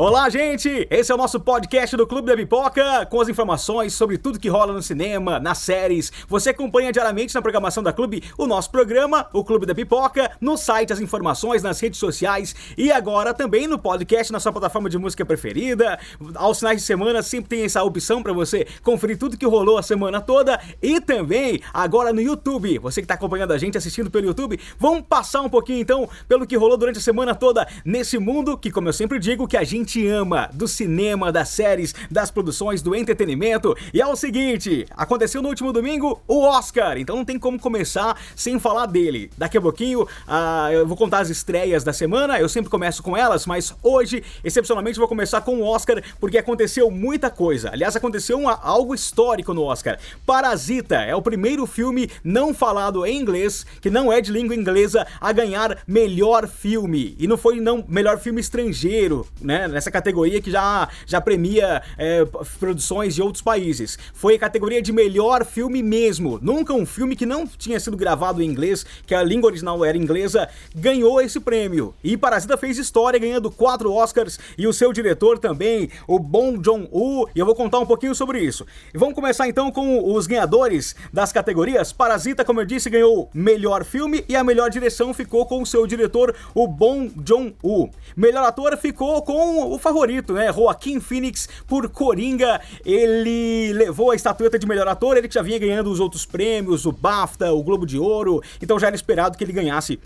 Olá, gente! Esse é o nosso podcast do Clube da Pipoca, com as informações sobre tudo que rola no cinema, nas séries. Você acompanha diariamente na programação da Clube o nosso programa, o Clube da Pipoca, no site as informações, nas redes sociais e agora também no podcast na sua plataforma de música preferida. Aos finais de semana sempre tem essa opção para você conferir tudo que rolou a semana toda e também agora no YouTube. Você que está acompanhando a gente assistindo pelo YouTube, vamos passar um pouquinho então pelo que rolou durante a semana toda nesse mundo que, como eu sempre digo, que a gente gente ama do cinema, das séries, das produções, do entretenimento. E é o seguinte: aconteceu no último domingo o Oscar, então não tem como começar sem falar dele. Daqui a pouquinho uh, eu vou contar as estreias da semana, eu sempre começo com elas, mas hoje, excepcionalmente, vou começar com o Oscar porque aconteceu muita coisa. Aliás, aconteceu uma, algo histórico no Oscar. Parasita é o primeiro filme não falado em inglês, que não é de língua inglesa, a ganhar melhor filme. E não foi não melhor filme estrangeiro, né? Nessa categoria que já, já premia é, produções de outros países. Foi a categoria de melhor filme mesmo. Nunca um filme que não tinha sido gravado em inglês, que a língua original era inglesa, ganhou esse prêmio. E Parasita fez história ganhando quatro Oscars e o seu diretor também, o Bong Joon-ho, e eu vou contar um pouquinho sobre isso. Vamos começar então com os ganhadores das categorias. Parasita, como eu disse, ganhou melhor filme e a melhor direção ficou com o seu diretor, o Bong Joon-ho. Melhor ator ficou com o favorito, né? Joaquim Phoenix por Coringa. Ele levou a estatueta de melhor ator, ele que já vinha ganhando os outros prêmios, o BAFTA, o Globo de Ouro, então já era esperado que ele ganhasse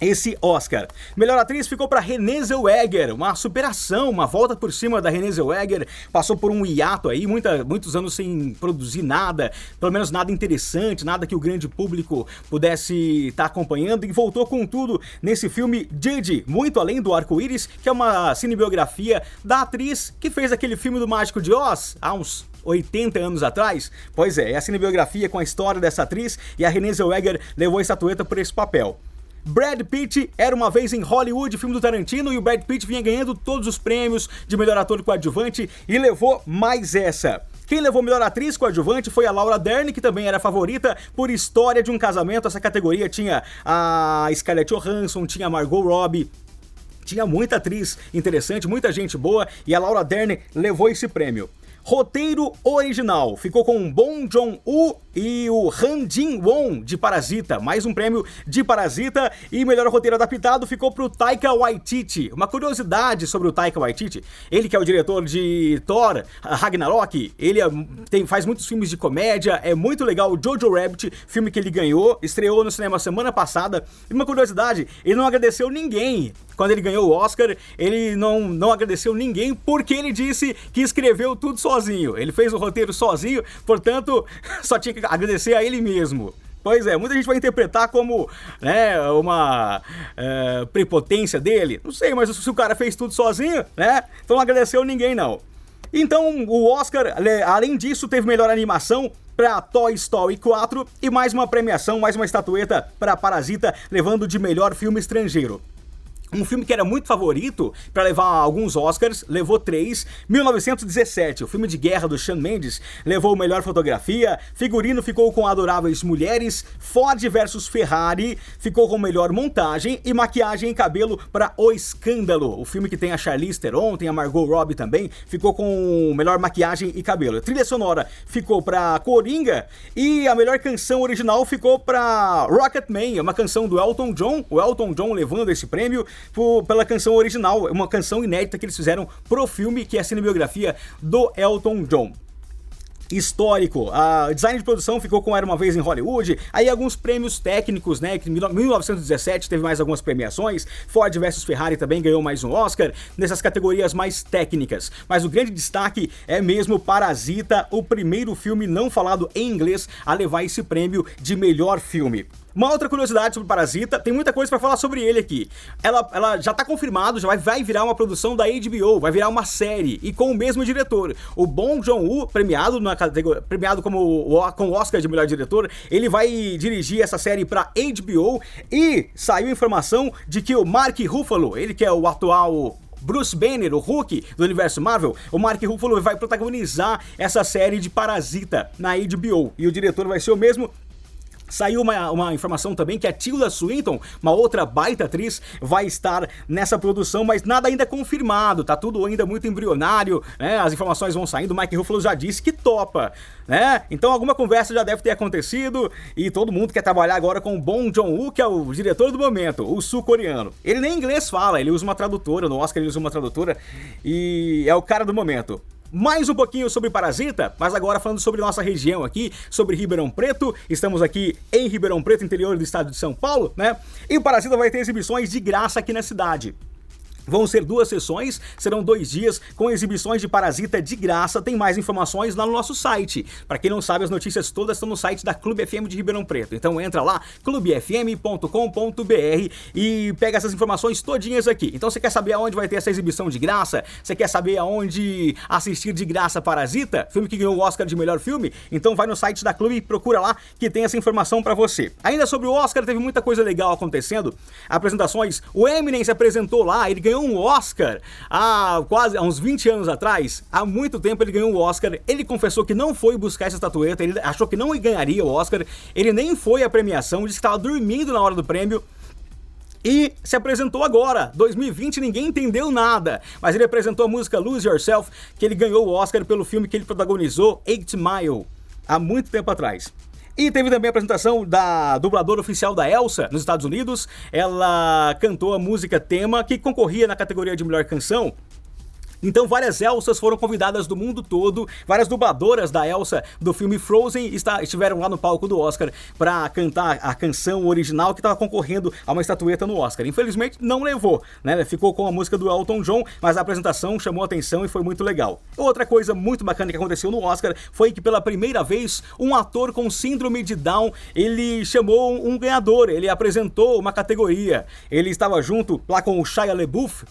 esse Oscar. Melhor atriz ficou para Renée Zellweger, uma superação, uma volta por cima da Renée Zellweger, passou por um hiato aí, muita, muitos anos sem produzir nada, pelo menos nada interessante, nada que o grande público pudesse estar tá acompanhando e voltou com tudo nesse filme Judy, muito além do arco-íris, que é uma cinebiografia da atriz que fez aquele filme do Mágico de Oz há uns 80 anos atrás? Pois é, é a cinebiografia com a história dessa atriz e a Renée Zellweger levou a estatueta por esse papel. Brad Pitt era uma vez em Hollywood, filme do Tarantino, e o Brad Pitt vinha ganhando todos os prêmios de melhor ator coadjuvante e levou mais essa. Quem levou melhor atriz coadjuvante foi a Laura Dern, que também era favorita por História de um Casamento. Essa categoria tinha a Scarlett Johansson, tinha a Margot Robbie, tinha muita atriz interessante, muita gente boa, e a Laura Dern levou esse prêmio. Roteiro original. Ficou com Bong Joon-ho e o Han Jin-won de Parasita, mais um prêmio de Parasita e melhor roteiro adaptado ficou pro Taika Waititi. Uma curiosidade sobre o Taika Waititi, ele que é o diretor de Thor, Ragnarok, ele é, tem, faz muitos filmes de comédia, é muito legal. O Jojo Rabbit, filme que ele ganhou, estreou no cinema semana passada. E uma curiosidade, ele não agradeceu ninguém quando ele ganhou o Oscar, ele não, não agradeceu ninguém porque ele disse que escreveu tudo sozinho. Ele fez o roteiro sozinho, portanto, só tinha que agradecer a ele mesmo. Pois é, muita gente vai interpretar como né, uma é, prepotência dele. Não sei, mas se o cara fez tudo sozinho, né? Então não agradeceu ninguém, não. Então, o Oscar, além disso, teve melhor animação para Toy Story 4 e mais uma premiação, mais uma estatueta para Parasita, levando de melhor filme estrangeiro. Um filme que era muito favorito para levar alguns Oscars, levou três. 1917, o filme de guerra do Sean Mendes, levou melhor fotografia. Figurino ficou com Adoráveis Mulheres. Ford versus Ferrari ficou com melhor montagem. E maquiagem e cabelo para O Escândalo. O filme que tem a Charlize Theron, tem a Margot Robbie também, ficou com melhor maquiagem e cabelo. A trilha sonora ficou para Coringa. E a melhor canção original ficou para Rocketman, uma canção do Elton John. O Elton John levando esse prêmio por, pela canção original, uma canção inédita que eles fizeram pro filme, que é a cinebiografia do Elton John histórico. A design de produção ficou com Era Uma Vez em Hollywood. Aí alguns prêmios técnicos, né? Que em 1917 teve mais algumas premiações. Ford versus Ferrari também ganhou mais um Oscar nessas categorias mais técnicas. Mas o grande destaque é mesmo Parasita, o primeiro filme não falado em inglês a levar esse prêmio de melhor filme. Uma outra curiosidade sobre Parasita, tem muita coisa para falar sobre ele aqui. Ela, ela já tá confirmado, já vai, vai virar uma produção da HBO, vai virar uma série e com o mesmo diretor. O Bong Joon-ho, premiado na categoria, premiado como com o Oscar de melhor diretor, ele vai dirigir essa série para HBO e saiu informação de que o Mark Ruffalo, ele que é o atual Bruce Banner, o Hulk do universo Marvel, o Mark Ruffalo vai protagonizar essa série de Parasita na HBO. E o diretor vai ser o mesmo Saiu uma, uma informação também que a Tilda Swinton, uma outra baita atriz, vai estar nessa produção, mas nada ainda confirmado, tá tudo ainda muito embrionário, né? As informações vão saindo, Mike Ruffalo já disse que topa, né? Então alguma conversa já deve ter acontecido e todo mundo quer trabalhar agora com o Bong Joon-ho, que é o diretor do momento, o sul-coreano. Ele nem inglês fala, ele usa uma tradutora, no Oscar ele usa uma tradutora e é o cara do momento mais um pouquinho sobre Parasita, mas agora falando sobre nossa região aqui, sobre Ribeirão Preto. Estamos aqui em Ribeirão Preto, interior do estado de São Paulo, né? E o Parasita vai ter exibições de graça aqui na cidade. Vão ser duas sessões, serão dois dias com exibições de Parasita de graça. Tem mais informações lá no nosso site. Para quem não sabe, as notícias todas estão no site da Clube FM de Ribeirão Preto. Então entra lá, clubefm.com.br e pega essas informações todinhas aqui. Então você quer saber aonde vai ter essa exibição de graça? Você quer saber aonde assistir de graça Parasita? Filme que ganhou o Oscar de melhor filme? Então vai no site da Clube e procura lá que tem essa informação para você. Ainda sobre o Oscar, teve muita coisa legal acontecendo. Apresentações, o Eminem se apresentou lá, ele ganhou ganhou um Oscar há quase há uns 20 anos atrás. Há muito tempo ele ganhou um Oscar. Ele confessou que não foi buscar essa estatueta, ele achou que não ganharia o Oscar. Ele nem foi à premiação, disse que estava dormindo na hora do prêmio. E se apresentou agora, 2020, ninguém entendeu nada. Mas ele apresentou a música Lose Yourself, que ele ganhou o Oscar pelo filme que ele protagonizou, Eight Mile, há muito tempo atrás. E teve também a apresentação da dubladora oficial da Elsa nos Estados Unidos. Ela cantou a música tema que concorria na categoria de melhor canção então várias Elsas foram convidadas do mundo todo, várias dubladoras da Elsa do filme Frozen está, estiveram lá no palco do Oscar para cantar a canção original que estava concorrendo a uma estatueta no Oscar. Infelizmente não levou, né? Ficou com a música do Elton John, mas a apresentação chamou atenção e foi muito legal. Outra coisa muito bacana que aconteceu no Oscar foi que pela primeira vez um ator com síndrome de Down, ele chamou um ganhador, ele apresentou uma categoria. Ele estava junto lá com o Shia LaBeouf,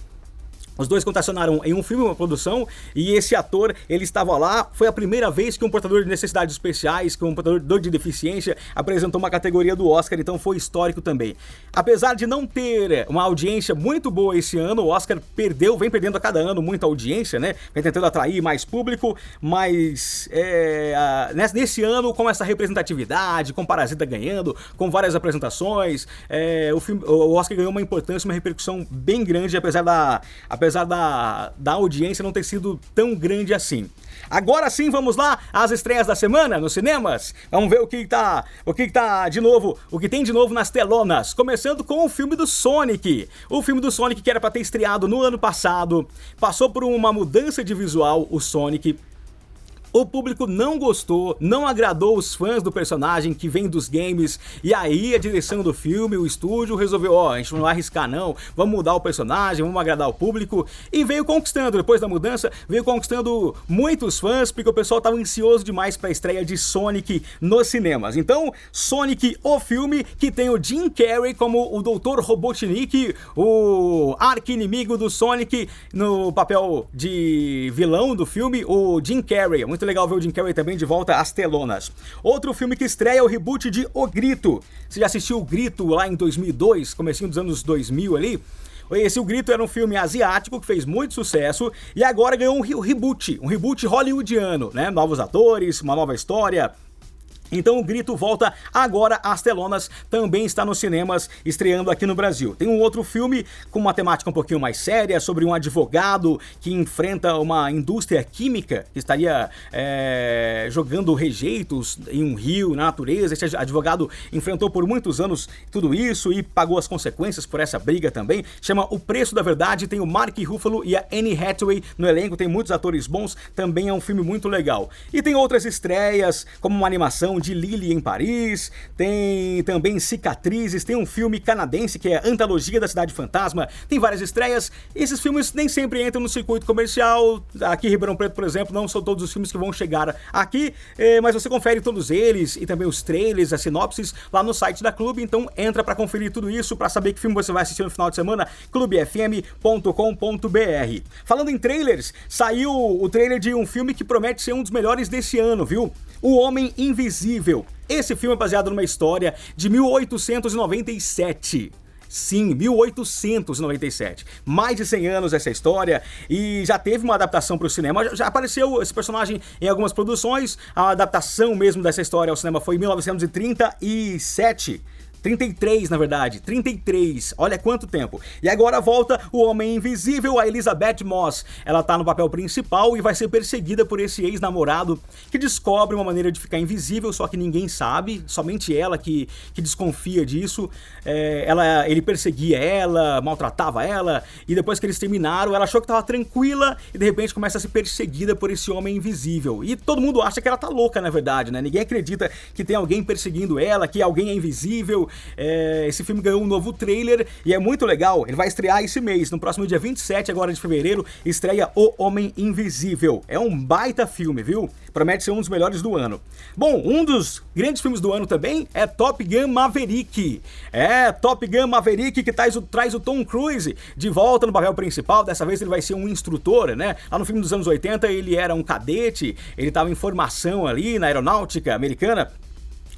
os dois contracionaram em um filme, uma produção, e esse ator, ele estava lá. Foi a primeira vez que um portador de necessidades especiais, que um portador de deficiência, apresentou uma categoria do Oscar, então foi histórico também. Apesar de não ter uma audiência muito boa esse ano, o Oscar perdeu, vem perdendo a cada ano muita audiência, né? Vem tentando atrair mais público, mas é, nesse ano, com essa representatividade, com Parasita ganhando, com várias apresentações, é, o, filme, o Oscar ganhou uma importância, uma repercussão bem grande, apesar da. Apesar apesar da, da audiência não ter sido tão grande assim. Agora sim, vamos lá às estreias da semana nos cinemas. Vamos ver o que tá, o que tá de novo, o que tem de novo nas telonas. Começando com o filme do Sonic. O filme do Sonic que era para ter estreado no ano passado, passou por uma mudança de visual, o Sonic o público não gostou, não agradou os fãs do personagem que vem dos games, e aí a direção do filme, o estúdio resolveu, ó, oh, a gente não vai arriscar não, vamos mudar o personagem, vamos agradar o público, e veio conquistando, depois da mudança, veio conquistando muitos fãs, porque o pessoal estava ansioso demais para a estreia de Sonic nos cinemas. Então, Sonic, o filme, que tem o Jim Carrey como o Dr. Robotnik, o arqui-inimigo do Sonic, no papel de vilão do filme, o Jim Carrey, muito legal ver o Jim Carrey também de volta às telonas. Outro filme que estreia é o reboot de O Grito. Você já assistiu O Grito lá em 2002, comecinho dos anos 2000 ali? Esse O Grito era um filme asiático que fez muito sucesso e agora ganhou um reboot, um reboot hollywoodiano, né? Novos atores, uma nova história, então o Grito volta agora às telonas, também está nos cinemas, estreando aqui no Brasil. Tem um outro filme com uma temática um pouquinho mais séria, sobre um advogado que enfrenta uma indústria química que estaria é, jogando rejeitos em um rio, na natureza. Esse advogado enfrentou por muitos anos tudo isso e pagou as consequências por essa briga também. Chama O Preço da Verdade, tem o Mark Ruffalo e a Anne Hathaway no elenco, tem muitos atores bons, também é um filme muito legal. E tem outras estreias, como uma animação de Lily em Paris, tem também Cicatrizes, tem um filme canadense que é Antologia da Cidade Fantasma, tem várias estreias. Esses filmes nem sempre entram no circuito comercial. Aqui em Ribeirão Preto, por exemplo, não são todos os filmes que vão chegar aqui, eh, mas você confere todos eles e também os trailers, as sinopses lá no site da Clube. Então entra para conferir tudo isso, para saber que filme você vai assistir no final de semana, clubefm.com.br. Falando em trailers, saiu o trailer de um filme que promete ser um dos melhores desse ano, viu? O Homem Invisível. Esse filme é baseado numa história de 1897. Sim, 1897. Mais de 100 anos essa história e já teve uma adaptação para o cinema. Já apareceu esse personagem em algumas produções. A adaptação mesmo dessa história ao cinema foi em 1937. 33, na verdade. 33. Olha quanto tempo. E agora volta o Homem Invisível, a Elizabeth Moss. Ela tá no papel principal e vai ser perseguida por esse ex-namorado que descobre uma maneira de ficar invisível, só que ninguém sabe, somente ela que, que desconfia disso. É, ela, ele perseguia ela, maltratava ela, e depois que eles terminaram, ela achou que tava tranquila e de repente começa a ser perseguida por esse homem invisível. E todo mundo acha que ela tá louca, na verdade, né? Ninguém acredita que tem alguém perseguindo ela, que alguém é invisível. É, esse filme ganhou um novo trailer e é muito legal. Ele vai estrear esse mês, no próximo dia 27 agora de fevereiro, estreia O Homem Invisível. É um baita filme, viu? Promete ser um dos melhores do ano. Bom, um dos grandes filmes do ano também é Top Gun Maverick. É, Top Gun Maverick que traz o, traz o Tom Cruise de volta no papel principal. Dessa vez ele vai ser um instrutor, né? Lá no filme dos anos 80 ele era um cadete, ele estava em formação ali na aeronáutica americana.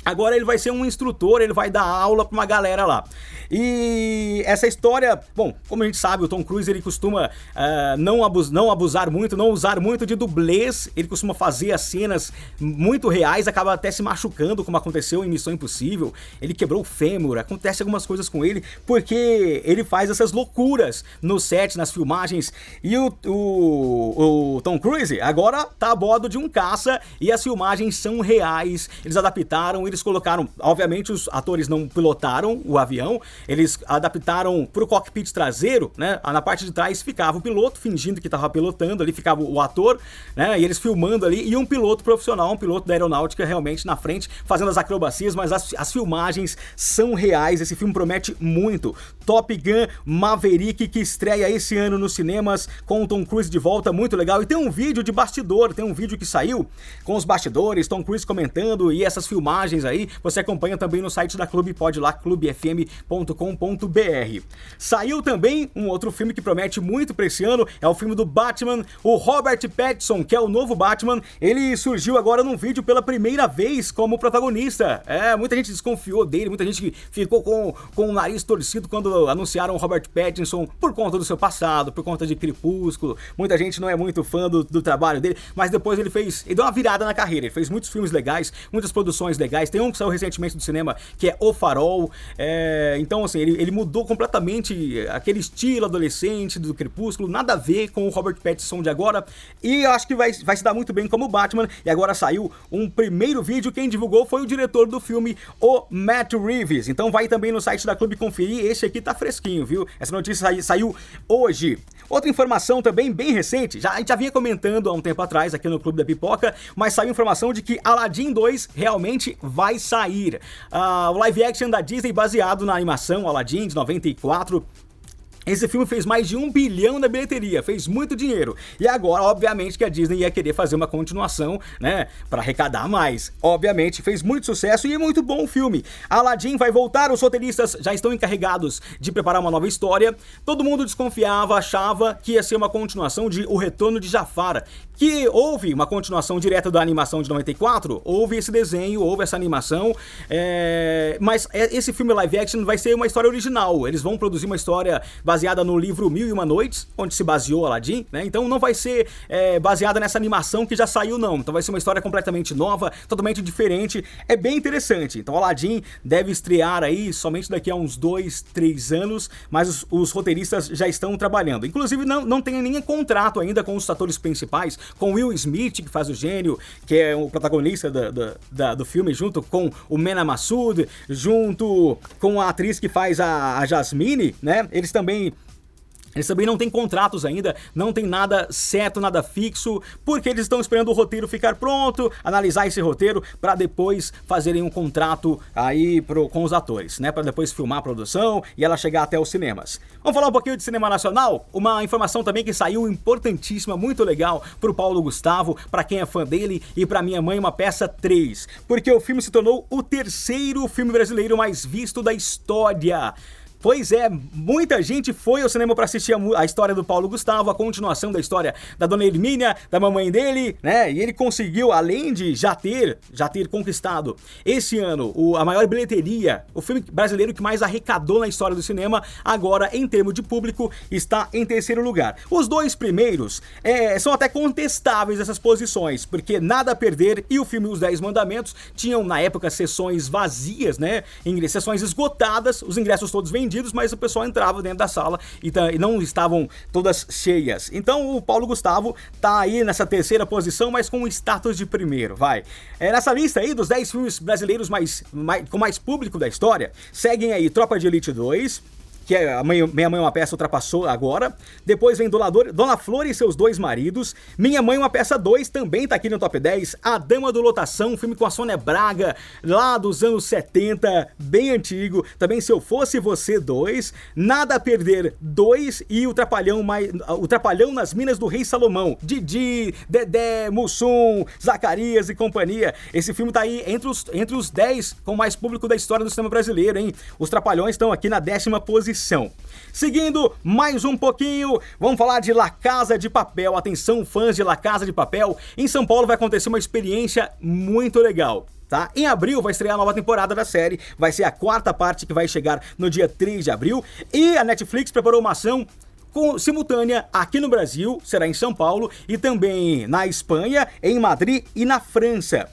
Agora ele vai ser um instrutor, ele vai dar aula para uma galera lá. E essa história, bom, como a gente sabe, o Tom Cruise ele costuma uh, não, abus não abusar muito, não usar muito de dublês, ele costuma fazer as cenas muito reais, acaba até se machucando, como aconteceu em Missão Impossível. Ele quebrou o fêmur, acontece algumas coisas com ele, porque ele faz essas loucuras no set, nas filmagens. E o, o, o Tom Cruise agora tá a bordo de um caça e as filmagens são reais, eles adaptaram eles colocaram, obviamente os atores não pilotaram o avião, eles adaptaram para o cockpit traseiro, né? Na parte de trás ficava o piloto fingindo que estava pilotando, ali ficava o ator, né? E eles filmando ali e um piloto profissional, um piloto da aeronáutica realmente na frente fazendo as acrobacias, mas as, as filmagens são reais. Esse filme promete muito. Top Gun Maverick que estreia esse ano nos cinemas com Tom Cruise de volta, muito legal. E tem um vídeo de bastidor, tem um vídeo que saiu com os bastidores, Tom Cruise comentando e essas filmagens aí, você acompanha também no site da Clube, pode lá, clubefm.com.br. Saiu também um outro filme que promete muito para esse ano, é o filme do Batman, o Robert Pattinson, que é o novo Batman, ele surgiu agora num vídeo pela primeira vez como protagonista. É, muita gente desconfiou dele, muita gente ficou com, com o nariz torcido quando anunciaram o Robert Pattinson por conta do seu passado, por conta de Crepúsculo. Muita gente não é muito fã do, do trabalho dele, mas depois ele fez, ele deu uma virada na carreira, ele fez muitos filmes legais, muitas produções legais, tem um que saiu recentemente do cinema, que é O Farol. É, então, assim, ele, ele mudou completamente aquele estilo adolescente do Crepúsculo, nada a ver com o Robert Pattinson de agora. E eu acho que vai, vai se dar muito bem como Batman. E agora saiu um primeiro vídeo, quem divulgou foi o diretor do filme, o Matt Reeves. Então vai também no site da Clube conferir, esse aqui tá fresquinho, viu? Essa notícia saiu hoje. Outra informação também bem recente, já, a gente já vinha comentando há um tempo atrás aqui no Clube da Pipoca, mas saiu informação de que Aladdin 2 realmente vai sair. Uh, o live action da Disney baseado na animação Aladdin de 94 esse filme fez mais de um bilhão na bilheteria, fez muito dinheiro. E agora, obviamente, que a Disney ia querer fazer uma continuação, né? Para arrecadar mais. Obviamente, fez muito sucesso e é muito bom o filme. Aladdin vai voltar, os roteiristas já estão encarregados de preparar uma nova história. Todo mundo desconfiava, achava que ia ser uma continuação de O Retorno de Jafar, que houve uma continuação direta da animação de 94, houve esse desenho, houve essa animação, é... mas é, esse filme live action vai ser uma história original. Eles vão produzir uma história baseada no livro Mil e Uma Noites, onde se baseou Aladdin, né? Então não vai ser é, baseada nessa animação que já saiu, não. Então vai ser uma história completamente nova, totalmente diferente. É bem interessante. Então Aladdin deve estrear aí somente daqui a uns dois, três anos, mas os, os roteiristas já estão trabalhando. Inclusive não, não tem nenhum contrato ainda com os atores principais, com Will Smith, que faz o gênio, que é o protagonista da, da, da, do filme, junto com o Mena Massoud, junto com a atriz que faz a, a Jasmine, né? Eles também Eles também não têm contratos ainda, não tem nada certo, nada fixo, porque eles estão esperando o roteiro ficar pronto, analisar esse roteiro para depois fazerem um contrato aí pro, com os atores, né? Para depois filmar a produção e ela chegar até os cinemas. Vamos falar um pouquinho de cinema nacional? Uma informação também que saiu importantíssima, muito legal pro Paulo Gustavo, para quem é fã dele e para minha mãe uma peça 3, porque o filme se tornou o terceiro filme brasileiro mais visto da história. Pois é, muita gente foi ao cinema para assistir a, a, história do Paulo Gustavo, a continuação da história da dona Hermínia, da mamãe dele, né? E ele conseguiu, além de já ter, já ter conquistado esse ano o, a maior bilheteria, o filme brasileiro que mais arrecadou na história do cinema, agora em termos de público está em terceiro lugar. Os dois primeiros é, são até contestáveis essas posições, porque nada a perder e o filme Os Dez Mandamentos tinham na época sessões vazias, né? Sessões esgotadas, os ingressos todos vendidos vendidos, mas o pessoal entrava dentro da sala e, e não estavam todas cheias. Então o Paulo Gustavo tá aí nessa terceira posição, mas com o status de primeiro, vai. É, nessa lista aí dos 10 filmes brasileiros mais, mais, com mais público da história, seguem aí Tropa de Elite 2, que é a mãe, Minha Mãe é uma Peça ultrapassou agora. Depois vem Dolador, Dona Flor e seus dois maridos. Minha Mãe é uma Peça 2 também tá aqui no top 10. A Dama do Lotação, um filme com a Sônia Braga, lá dos anos 70, bem antigo. Também Se Eu Fosse Você 2. Nada a Perder 2 e o Trapalhão, mais, o Trapalhão nas Minas do Rei Salomão. Didi, Dedé, Mussum, Zacarias e companhia. Esse filme tá aí entre os, entre os 10 com mais público da história do cinema brasileiro, hein? Os Trapalhões estão aqui na décima posição posição. Seguindo mais um pouquinho, vamos falar de La Casa de Papel. Atenção, fãs de La Casa de Papel. Em São Paulo vai acontecer uma experiência muito legal. Tá? Em abril vai estrear a nova temporada da série, vai ser a quarta parte que vai chegar no dia 3 de abril. E a Netflix preparou uma ação com, simultânea aqui no Brasil, será em São Paulo, e também na Espanha, em Madrid e na França.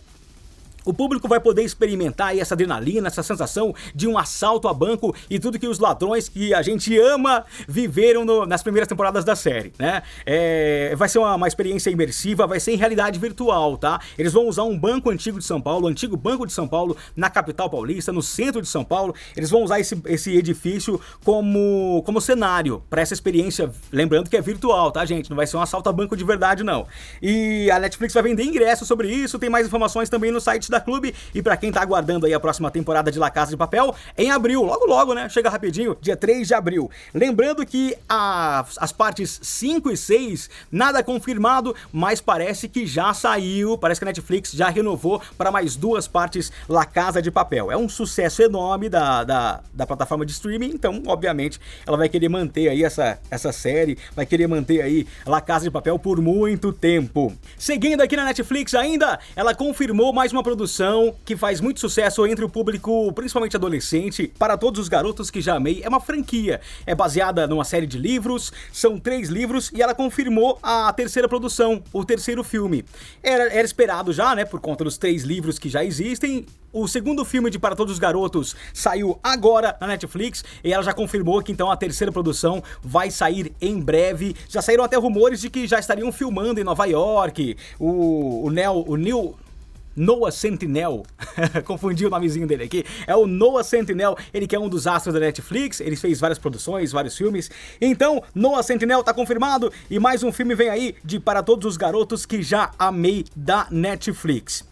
O público vai poder experimentar essa adrenalina, essa sensação de um assalto a banco e tudo que os ladrões que a gente ama viveram no, nas primeiras temporadas da série, né? É, vai ser uma, uma, experiência imersiva, vai ser em realidade virtual, tá? Eles vão usar um banco antigo de São Paulo, o antigo Banco de São Paulo, na capital paulista, no centro de São Paulo. Eles vão usar esse, esse edifício como, como cenário para essa experiência. Lembrando que é virtual, tá, gente? Não vai ser um assalto a banco de verdade, não. E a Netflix vai vender ingressos sobre isso, tem mais informações também no site da Clube. E para quem tá aguardando aí a próxima temporada de La Casa de Papel, em abril, logo logo, né? Chega rapidinho, dia 3 de abril. Lembrando que a, as partes 5 e 6, nada confirmado, mas parece que já saiu, parece que a Netflix já renovou para mais duas partes La Casa de Papel. É um sucesso enorme da, da, da plataforma de streaming, então, obviamente, ela vai querer manter aí essa, essa série, vai querer manter aí La Casa de Papel por muito tempo. Seguindo aqui na Netflix ainda, ela confirmou mais uma produção que faz muito sucesso entre o público, principalmente adolescente, para todos os garotos que já amei. É uma franquia. É baseada numa série de livros, são três livros e ela confirmou a terceira produção, o terceiro filme. Era, era esperado já, né, por conta dos três livros que já existem. O segundo filme de Para Todos os Garotos saiu agora na Netflix e ela já confirmou que então a terceira produção vai sair em breve. Já saíram até rumores de que já estariam filmando em Nova York. O, o, Neo, o Neil Noah Sentinel, confundi o nomezinho dele aqui, é o Noah Sentinel, ele que é um dos astros da Netflix, ele fez várias produções, vários filmes. Então, Noah Sentinel tá confirmado. E mais um filme vem aí de Para Todos os Garotos que já amei da Netflix.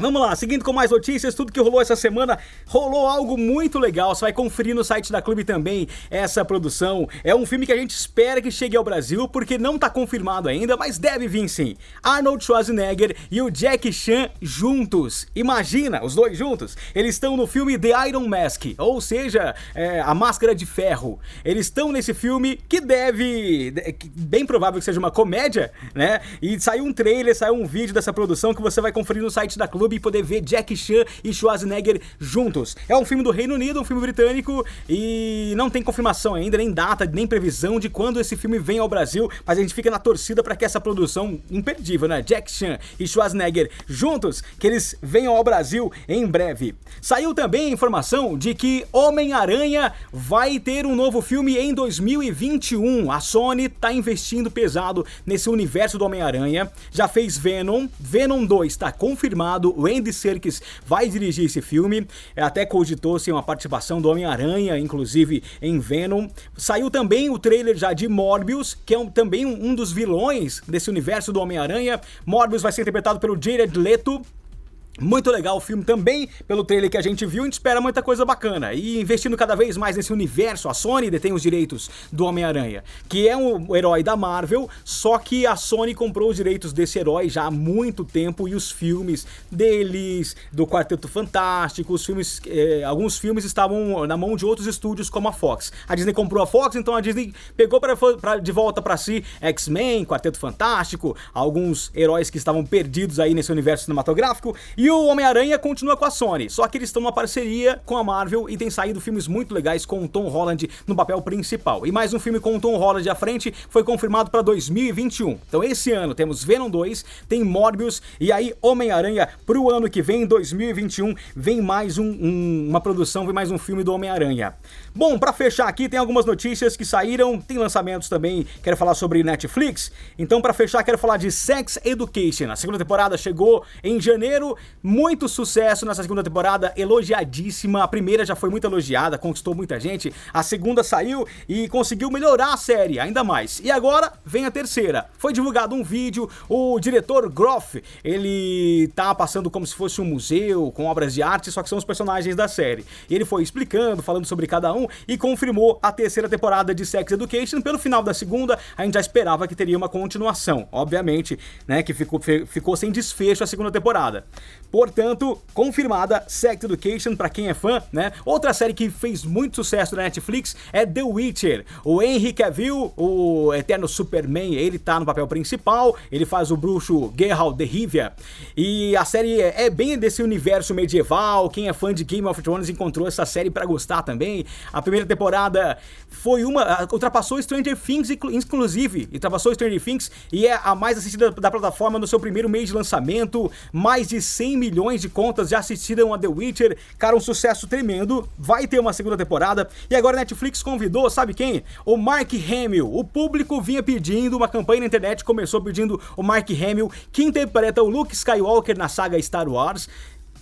Vamos lá, seguindo com mais notícias, tudo que rolou essa semana, rolou algo muito legal. Você vai conferir no site da Clube também essa produção. É um filme que a gente espera que chegue ao Brasil, porque não tá confirmado ainda, mas deve vir sim. Arnold Schwarzenegger e o Jack Chan juntos. Imagina, os dois juntos. Eles estão no filme The Iron Mask, ou seja, é, a Máscara de Ferro. Eles estão nesse filme que deve, bem provável que seja uma comédia, né? E saiu um trailer, saiu um vídeo dessa produção que você vai conferir no site da Clube e poder ver Jack Chan e Schwarzenegger juntos. É um filme do Reino Unido, um filme britânico e não tem confirmação ainda, nem data, nem previsão de quando esse filme vem ao Brasil, mas a gente fica na torcida para que essa produção imperdível, né? Jack Chan e Schwarzenegger juntos, que eles venham ao Brasil em breve. Saiu também a informação de que Homem-Aranha vai ter um novo filme em 2021. A Sony tá investindo pesado nesse universo do Homem-Aranha. Já fez Venom, Venom 2 está confirmado, o Andy Serkis vai dirigir esse filme. É, até cogitou-se uma participação do Homem-Aranha, inclusive em Venom. Saiu também o trailer já de Morbius, que é um, também um, um dos vilões desse universo do Homem-Aranha. Morbius vai ser interpretado pelo Jared Leto, muito legal o filme também, pelo trailer que a gente viu, a gente espera muita coisa bacana. E investindo cada vez mais nesse universo, a Sony detém os direitos do Homem-Aranha, que é um herói da Marvel, só que a Sony comprou os direitos desse herói já há muito tempo e os filmes deles, do Quarteto Fantástico, os filmes, eh, alguns filmes estavam na mão de outros estúdios como a Fox. A Disney comprou a Fox, então a Disney pegou pra, pra de volta para si X-Men, Quarteto Fantástico, alguns heróis que estavam perdidos aí nesse universo cinematográfico e e o Homem-Aranha continua com a Sony, só que eles estão numa parceria com a Marvel e tem saído filmes muito legais com o Tom Holland no papel principal. E mais um filme com o Tom Holland à frente foi confirmado para 2021. Então esse ano temos Venom 2, tem Morbius e aí Homem-Aranha pro ano que vem, 2021, vem mais um, um, uma produção, vem mais um filme do Homem-Aranha. Bom, para fechar aqui tem algumas notícias que saíram, tem lançamentos também, quero falar sobre Netflix. Então para fechar quero falar de Sex Education. A segunda temporada chegou em janeiro, muito sucesso nessa segunda temporada, elogiadíssima. A primeira já foi muito elogiada, conquistou muita gente. A segunda saiu e conseguiu melhorar a série ainda mais. E agora vem a terceira. Foi divulgado um vídeo, o diretor Groff, ele tá passando como se fosse um museu com obras de arte, só que são os personagens da série. Ele foi explicando, falando sobre cada um e confirmou a terceira temporada de Sex Education. Pelo final da segunda, a gente já esperava que teria uma continuação, obviamente, né, que ficou, ficou sem desfecho a segunda temporada. Portanto, confirmada Sex Education para quem é fã, né? Outra série que fez muito sucesso na Netflix é The Witcher. O Henry Cavill, o eterno Superman, ele tá no papel principal, ele faz o bruxo Geralt de Rivia. E a série é bem desse universo medieval. Quem é fã de Game of Thrones encontrou essa série para gostar também. A primeira temporada foi uma ultrapassou Stranger Things inclusive, ultrapassou Stranger Things e é a mais assistida da plataforma no seu primeiro mês de lançamento, mais de 100 milhões de contas já assistiram a The Witcher. Cara, um sucesso tremendo. Vai ter uma segunda temporada. E agora a Netflix convidou, sabe quem? O Mark Hamill. O público vinha pedindo, uma campanha na internet começou pedindo o Mark Hamill, que interpreta o Luke Skywalker na saga Star Wars.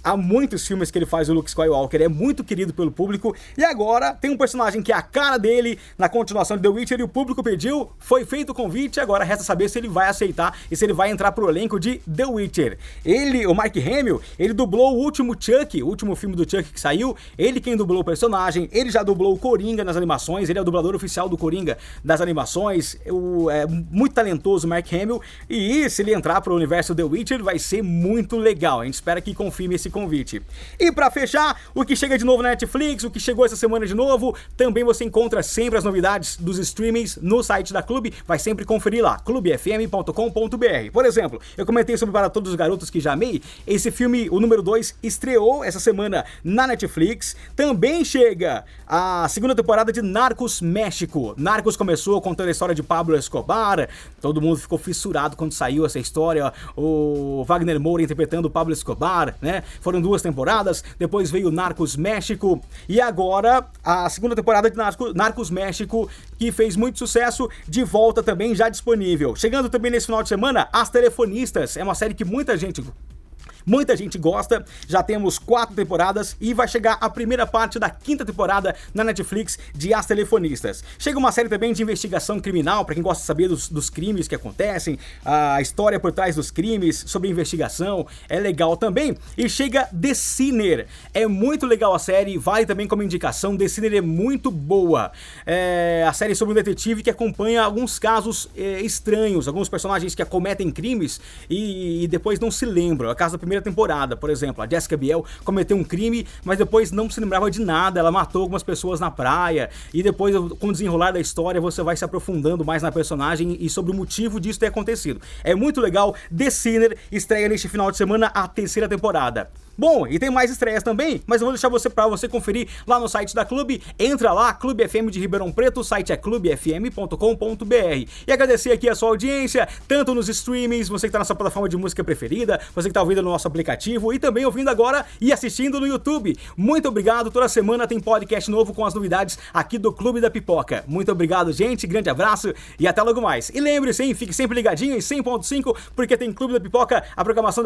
Há muitos filmes que ele faz o Luke Skywalker, é muito querido pelo público. E agora tem um personagem que é a cara dele na continuação de The Witcher e o público pediu, foi feito o convite, agora resta saber se ele vai aceitar e se ele vai entrar pro elenco de The Witcher. Ele, o Mark Hamill, ele dublou o último Chuck, o último filme do Chuck que saiu, ele quem dublou o personagem, ele já dublou o Coringa nas animações, ele é o dublador oficial do Coringa das animações, o, é muito talentoso Mark Hamill, e se ele entrar pro universo The Witcher vai ser muito legal, a gente espera que confirme esse convite. E para fechar, o que chega de novo na Netflix, o que chegou essa semana de novo, também você encontra sempre as novidades dos streamings no site da Clube, vai sempre conferir lá, clubefm.com.br. Por exemplo, eu comentei sobre Para Todos os Garotos que Já Amei, esse filme, o número 2, estreou essa semana na Netflix. Também chega a segunda temporada de Narcos México. Narcos começou contando a história de Pablo Escobar, todo mundo ficou fissurado quando saiu essa história, o Wagner Moura interpretando Pablo Escobar, né? Foram duas temporadas, depois veio Narcos México e agora a segunda temporada de Narcos, Narcos México, que fez muito sucesso, de volta também já disponível. Chegando também nesse final de semana, As Telefonistas, é uma série que muita gente Muita gente gosta, já temos quatro temporadas e vai chegar a primeira parte da quinta temporada na Netflix de As Telefonistas. Chega uma série também de investigação criminal, para quem gosta de saber dos, dos, crimes que acontecem, a história por trás dos crimes, sobre investigação, é legal também. E chega The Sinner, é muito legal a série, vale também como indicação, The Sinner é muito boa. É a série sobre um detetive que acompanha alguns casos é, estranhos, alguns personagens que acometem crimes e, e depois não se lembram. A casa da primeira primeira temporada, por exemplo. A Jessica Biel cometeu um crime, mas depois não se lembrava de nada. Ela matou algumas pessoas na praia. E depois, com o desenrolar da história, você vai se aprofundando mais na personagem e sobre o motivo disso ter acontecido. É muito legal. The Sinner estreia neste final de semana a terceira temporada. Bom, e tem mais estreias também, mas eu vou deixar você para você conferir lá no site da Clube. Entra lá, Clube FM de Ribeirão Preto, o site é clubefm.com.br. E agradecer aqui a sua audiência, tanto nos streamings, você que está na sua plataforma de música preferida, você que está ouvindo no nosso aplicativo e também ouvindo agora e assistindo no YouTube. Muito obrigado, toda semana tem podcast novo com as novidades aqui do Clube da Pipoca. Muito obrigado, gente, grande abraço e até logo mais. E lembre-se, fique sempre ligadinho em 100.5, porque tem Clube da Pipoca, a programação